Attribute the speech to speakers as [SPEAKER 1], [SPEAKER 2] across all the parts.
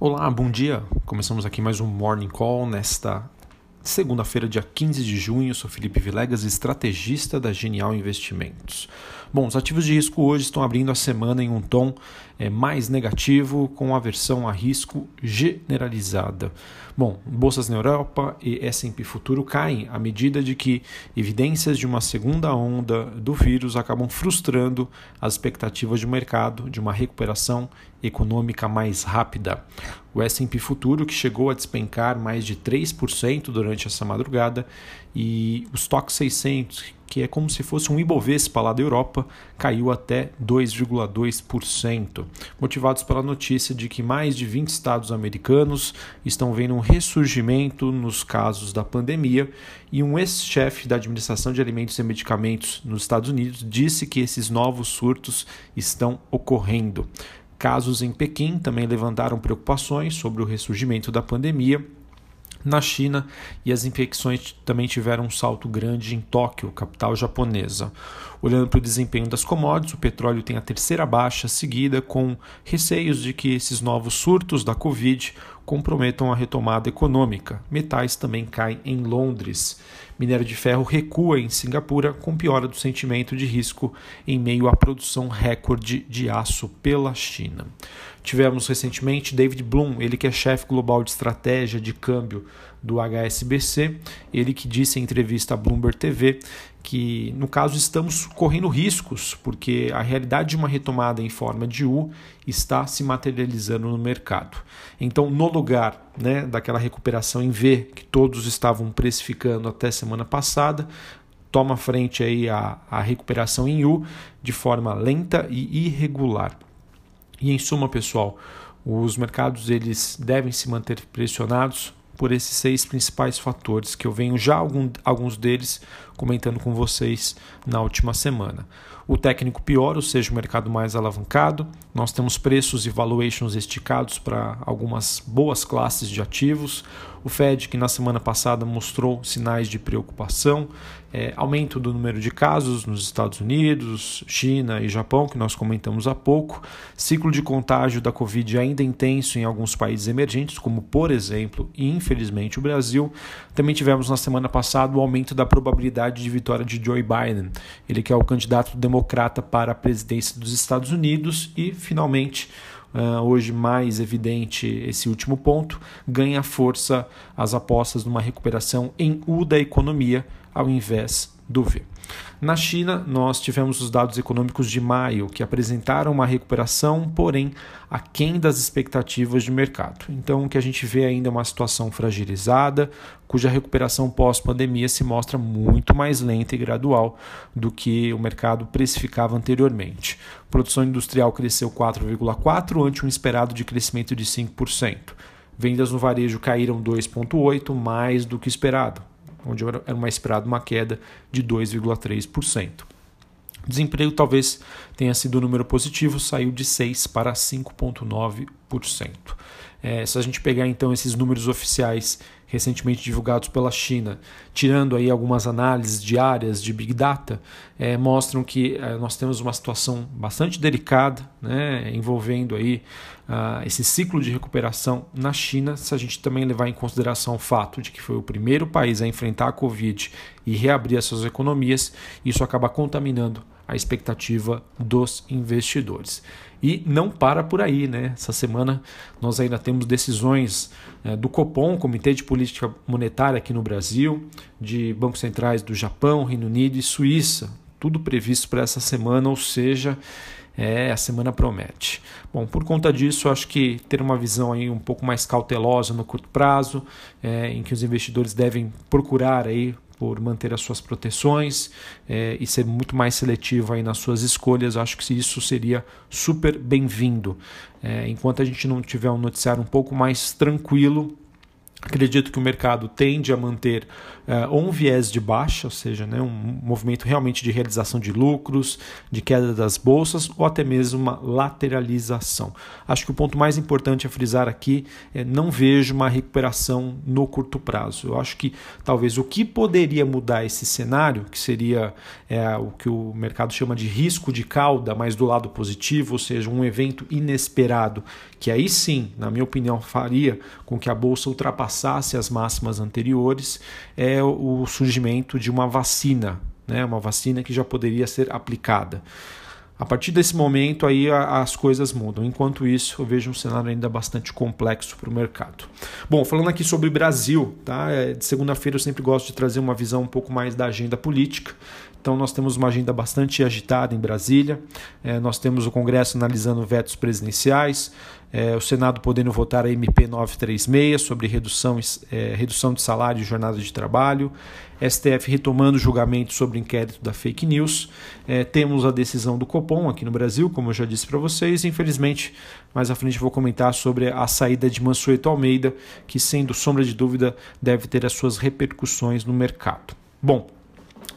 [SPEAKER 1] Olá, bom dia. Começamos aqui mais um Morning Call nesta segunda-feira, dia 15 de junho. Sou Felipe Vilegas, estrategista da Genial Investimentos. Bom, os ativos de risco hoje estão abrindo a semana em um tom é, mais negativo, com aversão a risco generalizada. Bom, bolsas na Europa e S&P Futuro caem à medida de que evidências de uma segunda onda do vírus acabam frustrando as expectativas de mercado de uma recuperação econômica mais rápida. O S&P Futuro, que chegou a despencar mais de 3% durante essa madrugada, e o Stock 600, que é como se fosse um Ibovespa lá da Europa, caiu até 2,2%, motivados pela notícia de que mais de 20 estados americanos estão vendo um ressurgimento nos casos da pandemia e um ex-chefe da Administração de Alimentos e Medicamentos nos Estados Unidos disse que esses novos surtos estão ocorrendo. Casos em Pequim também levantaram preocupações sobre o ressurgimento da pandemia na China e as infecções também tiveram um salto grande em Tóquio, capital japonesa. Olhando para o desempenho das commodities, o petróleo tem a terceira baixa seguida, com receios de que esses novos surtos da Covid comprometam a retomada econômica. Metais também caem em Londres. Minério de ferro recua em Singapura, com piora do sentimento de risco em meio à produção recorde de aço pela China. Tivemos recentemente David Bloom, ele que é chefe global de estratégia de câmbio do HSBC, ele que disse em entrevista à Bloomberg TV que, no caso, estamos correndo riscos, porque a realidade de uma retomada em forma de U está se materializando no mercado. Então, no lugar né, daquela recuperação em V que todos estavam precificando até semana passada, toma frente aí a, a recuperação em U de forma lenta e irregular. E em suma, pessoal, os mercados eles devem se manter pressionados por esses seis principais fatores que eu venho já algum, alguns deles comentando com vocês na última semana. O técnico pior, ou seja, o mercado mais alavancado. Nós temos preços e valuations esticados para algumas boas classes de ativos. O Fed, que na semana passada mostrou sinais de preocupação, é, aumento do número de casos nos Estados Unidos, China e Japão, que nós comentamos há pouco, ciclo de contágio da Covid ainda intenso em alguns países emergentes, como por exemplo e infelizmente o Brasil. Também tivemos na semana passada o aumento da probabilidade de vitória de Joe Biden, ele que é o candidato democrata para a presidência dos Estados Unidos e finalmente Uh, hoje mais evidente esse último ponto, ganha força as apostas numa recuperação em U da economia ao invés do V. Na China, nós tivemos os dados econômicos de maio, que apresentaram uma recuperação, porém aquém das expectativas de mercado. Então, o que a gente vê ainda é uma situação fragilizada, cuja recuperação pós-pandemia se mostra muito mais lenta e gradual do que o mercado precificava anteriormente. A produção industrial cresceu 4,4% ante um esperado de crescimento de 5%. Vendas no varejo caíram 2,8%, mais do que esperado onde era uma esperada uma queda de 2,3%. Desemprego talvez tenha sido um número positivo, saiu de 6 para 5,9%. É, se a gente pegar então esses números oficiais recentemente divulgados pela China, tirando aí algumas análises diárias de Big Data, é, mostram que é, nós temos uma situação bastante delicada, né, envolvendo aí uh, esse ciclo de recuperação na China, se a gente também levar em consideração o fato de que foi o primeiro país a enfrentar a Covid e reabrir as suas economias, isso acaba contaminando a expectativa dos investidores. E não para por aí, né? Essa semana nós ainda temos decisões é, do Copom, Comitê de Política Monetária aqui no Brasil, de bancos centrais do Japão, Reino Unido e Suíça, tudo previsto para essa semana, ou seja, é, a semana promete. Bom, por conta disso, acho que ter uma visão aí um pouco mais cautelosa no curto prazo, é, em que os investidores devem procurar aí por manter as suas proteções é, e ser muito mais seletivo aí nas suas escolhas. Acho que isso seria super bem-vindo. É, enquanto a gente não tiver um noticiário um pouco mais tranquilo, Acredito que o mercado tende a manter uh, um viés de baixa, ou seja, né, um movimento realmente de realização de lucros, de queda das bolsas ou até mesmo uma lateralização. Acho que o ponto mais importante a frisar aqui é não vejo uma recuperação no curto prazo. Eu acho que talvez o que poderia mudar esse cenário, que seria é, o que o mercado chama de risco de cauda, mas do lado positivo, ou seja, um evento inesperado, que aí sim, na minha opinião, faria com que a bolsa ultrapassasse ultrapassasse as máximas anteriores é o surgimento de uma vacina, né? uma vacina que já poderia ser aplicada. A partir desse momento aí as coisas mudam. Enquanto isso, eu vejo um cenário ainda bastante complexo para o mercado. Bom, falando aqui sobre Brasil, tá? É, de segunda-feira eu sempre gosto de trazer uma visão um pouco mais da agenda política. Então nós temos uma agenda bastante agitada em Brasília. É, nós temos o Congresso analisando vetos presidenciais, é, o Senado podendo votar a MP 936 sobre redução, é, redução de salário e jornada de trabalho, STF retomando julgamento sobre inquérito da fake news. É, temos a decisão do Copom aqui no Brasil, como eu já disse para vocês. Infelizmente, mais à frente vou comentar sobre a saída de Mansueto Almeida, que, sendo sombra de dúvida, deve ter as suas repercussões no mercado. Bom,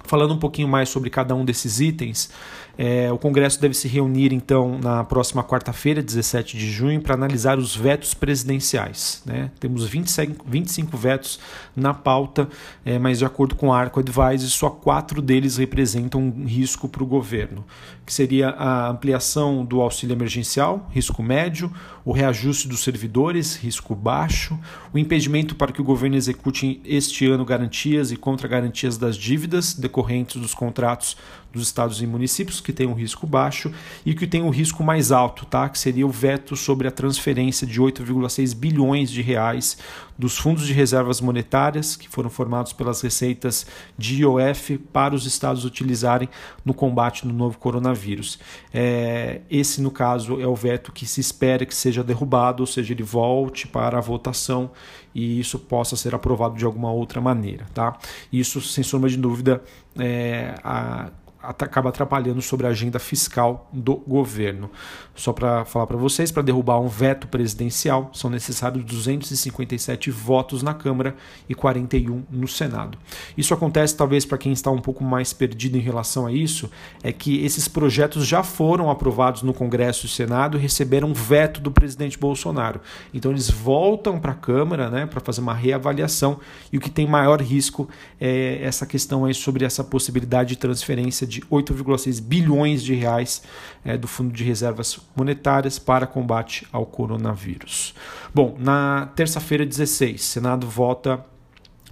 [SPEAKER 1] falando um pouquinho mais sobre cada um desses itens, é, o Congresso deve se reunir então na próxima quarta-feira, 17 de junho, para analisar os vetos presidenciais. Né? Temos 25, 25 vetos na pauta, é, mas de acordo com a Arco Advise, só quatro deles representam um risco para o governo, que seria a ampliação do auxílio emergencial, risco médio, o reajuste dos servidores, risco baixo, o impedimento para que o governo execute este ano garantias e contra-garantias das dívidas decorrentes dos contratos dos estados e municípios, que tem um risco baixo, e que tem um risco mais alto, tá? que seria o veto sobre a transferência de 8,6 bilhões de reais dos fundos de reservas monetárias, que foram formados pelas receitas de IOF, para os estados utilizarem no combate no novo coronavírus. É, esse, no caso, é o veto que se espera que seja derrubado, ou seja, ele volte para a votação e isso possa ser aprovado de alguma outra maneira. Tá? Isso, sem sombra de dúvida, é, a, acaba atrapalhando sobre a agenda fiscal do governo. Só para falar para vocês, para derrubar um veto presidencial, são necessários 257 votos na Câmara e 41 no Senado. Isso acontece talvez para quem está um pouco mais perdido em relação a isso, é que esses projetos já foram aprovados no Congresso e Senado e receberam veto do presidente Bolsonaro. Então eles voltam para a Câmara, né, para fazer uma reavaliação e o que tem maior risco é essa questão aí sobre essa possibilidade de transferência de 8,6 bilhões de reais é, do Fundo de Reservas Monetárias para combate ao coronavírus. Bom, na terça-feira, 16, Senado vota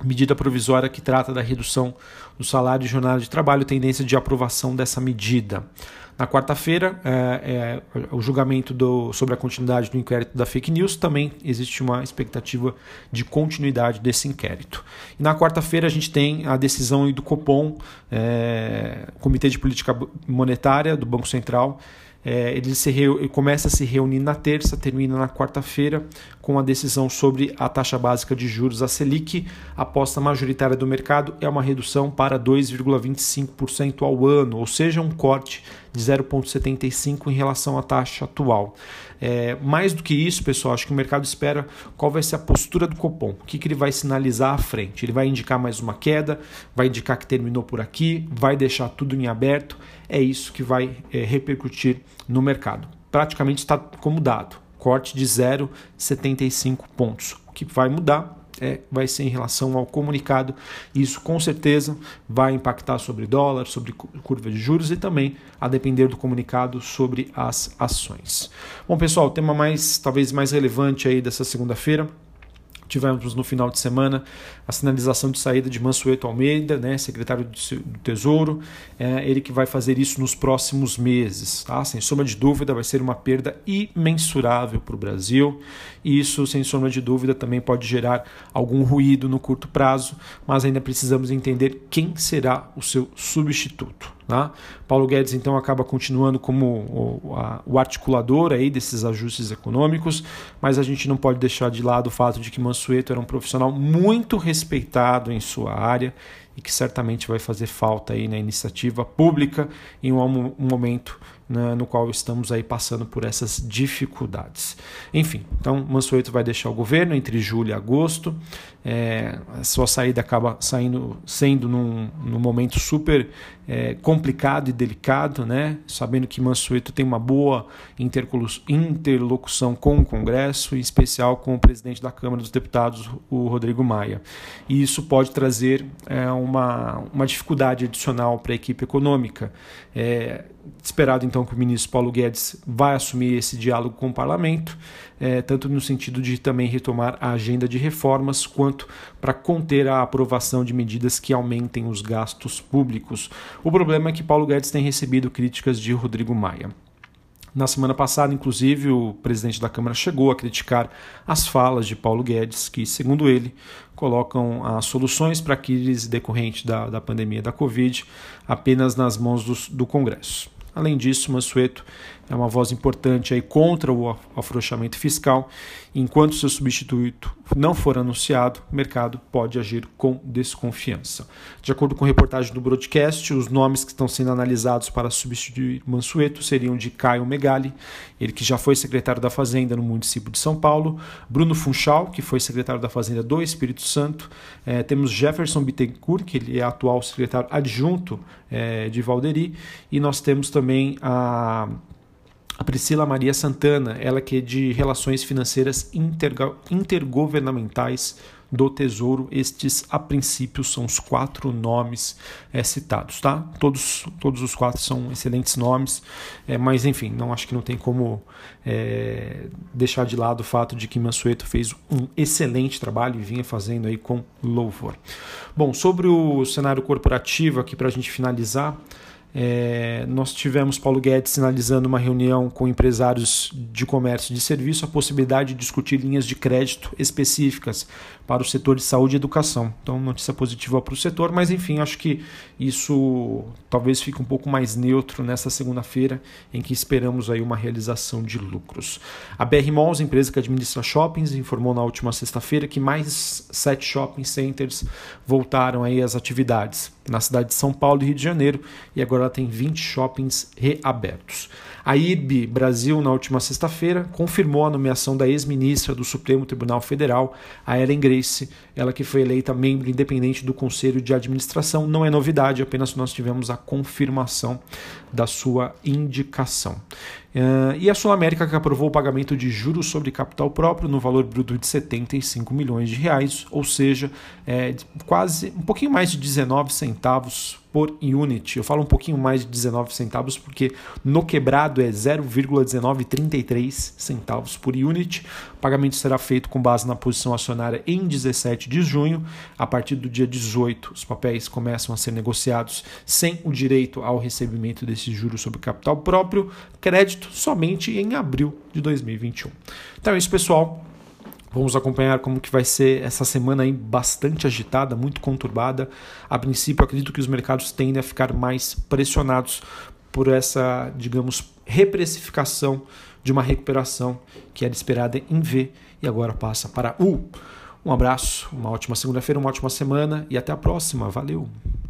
[SPEAKER 1] medida provisória que trata da redução do salário e jornada de trabalho, tendência de aprovação dessa medida. Na quarta-feira, é, é, o julgamento do, sobre a continuidade do inquérito da fake news, também existe uma expectativa de continuidade desse inquérito. E na quarta-feira, a gente tem a decisão do Copom, é, Comitê de Política Monetária do Banco Central, é, ele, se ele começa a se reunir na terça, termina na quarta-feira com a decisão sobre a taxa básica de juros, a Selic. A aposta majoritária do mercado é uma redução para 2,25% ao ano, ou seja, um corte de 0,75% em relação à taxa atual. É, mais do que isso, pessoal, acho que o mercado espera qual vai ser a postura do Copom, o que, que ele vai sinalizar à frente. Ele vai indicar mais uma queda, vai indicar que terminou por aqui, vai deixar tudo em aberto é isso que vai é, repercutir no mercado. Praticamente está como dado, corte de 0,75 pontos. O que vai mudar é, vai ser em relação ao comunicado. Isso com certeza vai impactar sobre dólar, sobre curva de juros e também, a depender do comunicado, sobre as ações. Bom, pessoal, o tema mais talvez mais relevante aí dessa segunda-feira Tivemos no final de semana a sinalização de saída de Mansueto Almeida, né, secretário do Tesouro, é ele que vai fazer isso nos próximos meses. Tá? Sem sombra de dúvida, vai ser uma perda imensurável para o Brasil. E isso, sem sombra de dúvida, também pode gerar algum ruído no curto prazo, mas ainda precisamos entender quem será o seu substituto. Tá? Paulo Guedes então acaba continuando como o, a, o, articulador aí desses ajustes econômicos, mas a gente não pode deixar de lado o fato de que Mansueto era um profissional muito respeitado em sua área e que certamente vai fazer falta aí na iniciativa pública em um, um momento né, no qual estamos aí passando por essas dificuldades. Enfim, então Mansueto vai deixar o governo entre julho e agosto. É, a sua saída acaba saindo, sendo num, num momento super é, complicado e delicado, né? sabendo que Mansueto tem uma boa interlocução com o Congresso, em especial com o presidente da Câmara dos Deputados, o Rodrigo Maia. E isso pode trazer é, uma, uma dificuldade adicional para a equipe econômica. É, esperado então que o ministro Paulo Guedes vai assumir esse diálogo com o parlamento, é, tanto no sentido de também retomar a agenda de reformas, quanto para conter a aprovação de medidas que aumentem os gastos públicos. O problema é que Paulo Guedes tem recebido críticas de Rodrigo Maia. Na semana passada, inclusive, o presidente da Câmara chegou a criticar as falas de Paulo Guedes, que, segundo ele, colocam as soluções para a crise decorrente da, da pandemia da Covid apenas nas mãos do Congresso. Além disso, Mansueto é uma voz importante aí contra o afrouxamento fiscal. Enquanto seu substituto não for anunciado, o mercado pode agir com desconfiança. De acordo com reportagem do broadcast, os nomes que estão sendo analisados para substituir Mansueto seriam de Caio Megali, ele que já foi secretário da Fazenda no município de São Paulo, Bruno Funchal, que foi secretário da Fazenda do Espírito Santo, é, temos Jefferson Bittencourt, que ele é atual secretário adjunto é, de Valderi, e nós temos também a a Priscila Maria Santana, ela que é de Relações Financeiras Intergovernamentais do Tesouro. Estes, a princípio, são os quatro nomes é, citados, tá? Todos, todos os quatro são excelentes nomes, é, mas enfim, não acho que não tem como é, deixar de lado o fato de que Mansueto fez um excelente trabalho e vinha fazendo aí com louvor. Bom, sobre o cenário corporativo aqui para a gente finalizar. É, nós tivemos Paulo Guedes sinalizando uma reunião com empresários de comércio e de serviço a possibilidade de discutir linhas de crédito específicas para o setor de saúde e educação. Então, notícia positiva para o setor, mas enfim, acho que isso talvez fique um pouco mais neutro nessa segunda-feira, em que esperamos aí uma realização de lucros. A BR Malls, empresa que administra shoppings, informou na última sexta-feira que mais sete shopping centers voltaram aí às atividades na cidade de São Paulo e Rio de Janeiro, e agora ela tem 20 shoppings reabertos. A IRB Brasil, na última sexta-feira, confirmou a nomeação da ex-ministra do Supremo Tribunal Federal, a Ellen Grace, ela que foi eleita membro independente do Conselho de Administração. Não é novidade, apenas nós tivemos a confirmação da sua indicação. E a Sul América que aprovou o pagamento de juros sobre capital próprio no valor bruto de 75 milhões de reais, ou seja, é, quase um pouquinho mais de 19 centavos por unit. Eu falo um pouquinho mais de 19 centavos porque no quebrado é 0,1933 centavos por unit. O pagamento será feito com base na posição acionária em 17 de junho. A partir do dia 18, os papéis começam a ser negociados sem o direito ao recebimento desses juros sobre capital próprio, crédito somente em abril de 2021. Então é isso, pessoal. Vamos acompanhar como que vai ser essa semana aí bastante agitada, muito conturbada. A princípio, acredito que os mercados tendem a ficar mais pressionados por essa, digamos, reprecificação de uma recuperação que era esperada em V e agora passa para U. Um abraço, uma ótima segunda-feira, uma ótima semana e até a próxima. Valeu!